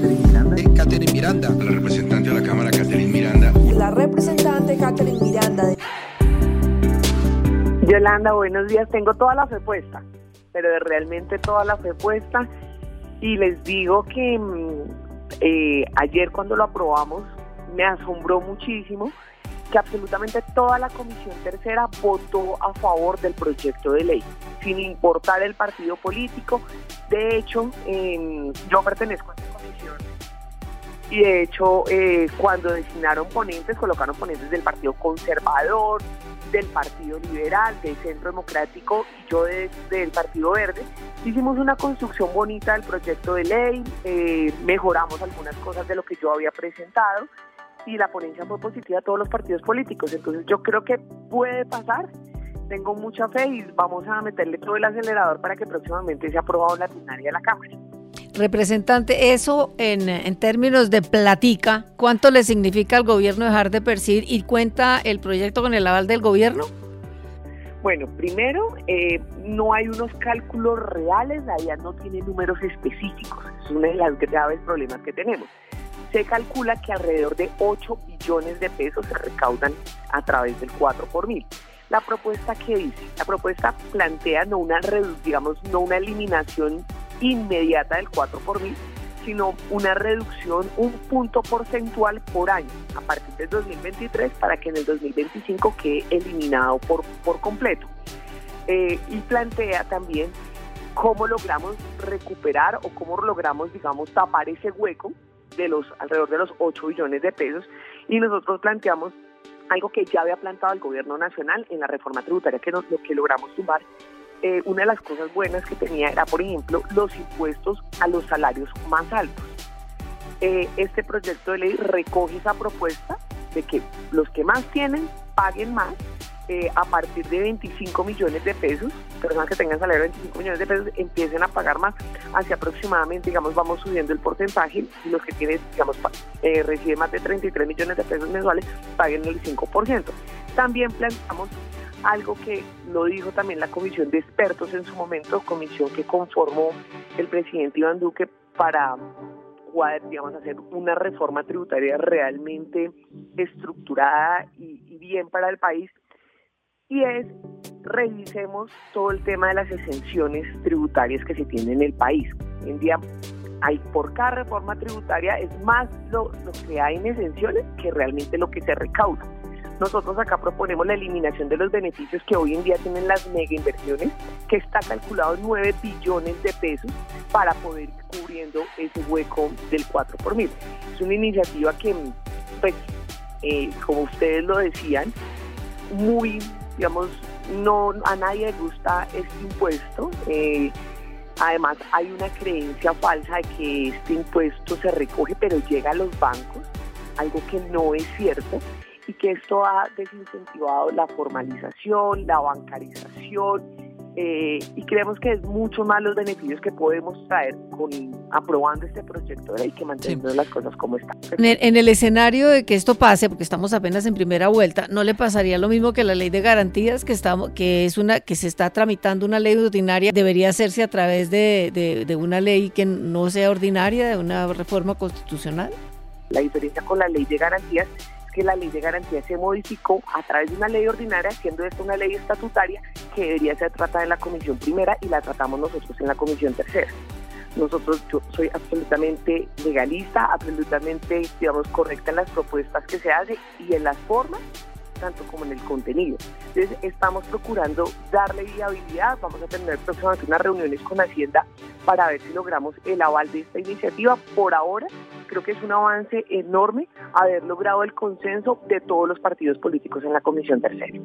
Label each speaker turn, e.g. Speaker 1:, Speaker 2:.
Speaker 1: Catherine Miranda.
Speaker 2: Catherine Miranda.
Speaker 3: La representante de la Cámara, Catherine Miranda.
Speaker 4: La representante Catherine Miranda.
Speaker 5: Yolanda, buenos días. Tengo toda la fe puesta, pero realmente toda la fe puesta. Y les digo que mm, eh, ayer cuando lo aprobamos me asombró muchísimo que absolutamente toda la Comisión Tercera votó a favor del proyecto de ley, sin importar el partido político. De hecho, yo pertenezco a y de hecho eh, cuando designaron ponentes, colocaron ponentes del Partido Conservador, del Partido Liberal, del Centro Democrático y yo del Partido Verde. Hicimos una construcción bonita del proyecto de ley, eh, mejoramos algunas cosas de lo que yo había presentado y la ponencia fue positiva a todos los partidos políticos. Entonces yo creo que puede pasar. Tengo mucha fe y vamos a meterle todo el acelerador para que próximamente sea aprobado la plenaria de la Cámara.
Speaker 6: Representante, eso en, términos de platica, ¿cuánto le significa al gobierno dejar de percibir y cuenta el proyecto con el aval del gobierno?
Speaker 5: Bueno, primero, eh, no hay unos cálculos reales, la no tiene números específicos, es uno de los graves problemas que tenemos se calcula que alrededor de 8 billones de pesos se recaudan a través del 4 por mil. La propuesta que dice, la propuesta plantea no una digamos, no una eliminación inmediata del 4 por mil, sino una reducción, un punto porcentual por año a partir del 2023 para que en el 2025 quede eliminado por, por completo. Eh, y plantea también cómo logramos recuperar o cómo logramos, digamos, tapar ese hueco de los alrededor de los 8 billones de pesos y nosotros planteamos algo que ya había plantado el gobierno nacional en la reforma tributaria que nos, lo que logramos tumbar. Eh, una de las cosas buenas que tenía era, por ejemplo, los impuestos a los salarios más altos. Eh, este proyecto de ley recoge esa propuesta de que los que más tienen paguen más eh, a partir de 25 millones de pesos, personas que tengan salario de 25 millones de pesos empiecen a pagar más, hacia aproximadamente, digamos, vamos subiendo el porcentaje y los que tienen, digamos, reciben más de 33 millones de pesos mensuales paguen el 5%. También planteamos algo que lo dijo también la comisión de expertos en su momento, comisión que conformó el presidente Iván Duque para digamos, hacer una reforma tributaria realmente estructurada y, bien para el país y es revisemos todo el tema de las exenciones tributarias que se tienen en el país. Hoy en día hay por cada reforma tributaria es más lo, que hay en exenciones que realmente lo que se recauda. Nosotros acá proponemos la eliminación de los beneficios que hoy en día tienen las mega inversiones, que está calculado en 9 billones de pesos para poder ir cubriendo ese hueco del 4 por mil. Es una iniciativa que, pues, eh, como ustedes lo decían, muy digamos, no a nadie le gusta este impuesto. Eh, además, hay una creencia falsa de que este impuesto se recoge pero llega a los bancos, algo que no es cierto y que esto ha desincentivado la formalización, la bancarización eh, y creemos que es mucho más los beneficios que podemos traer con aprobando este proyecto de ley que manteniendo las cosas como están.
Speaker 6: En el, escenario de que esto pase, porque estamos apenas en primera vuelta, ¿no le pasaría lo mismo que la ley de garantías que estamos, que es una, que se está tramitando una ley ordinaria, debería hacerse a través de, de una ley que no sea ordinaria, de una reforma constitucional?
Speaker 5: La diferencia con la ley de garantías que la ley de garantía se modificó a través de una ley ordinaria, siendo esto una ley estatutaria que debería ser tratada en la comisión primera y la tratamos nosotros en la comisión tercera. Nosotros, yo soy absolutamente legalista, absolutamente, digamos, correcta en las propuestas que se hacen y en las formas tanto como en el contenido. Entonces, estamos procurando darle viabilidad. Vamos a tener próximamente unas reuniones con Hacienda para ver si logramos el aval de esta iniciativa. Por ahora, creo que es un avance enorme haber logrado el consenso de todos los partidos políticos en la Comisión Tercera.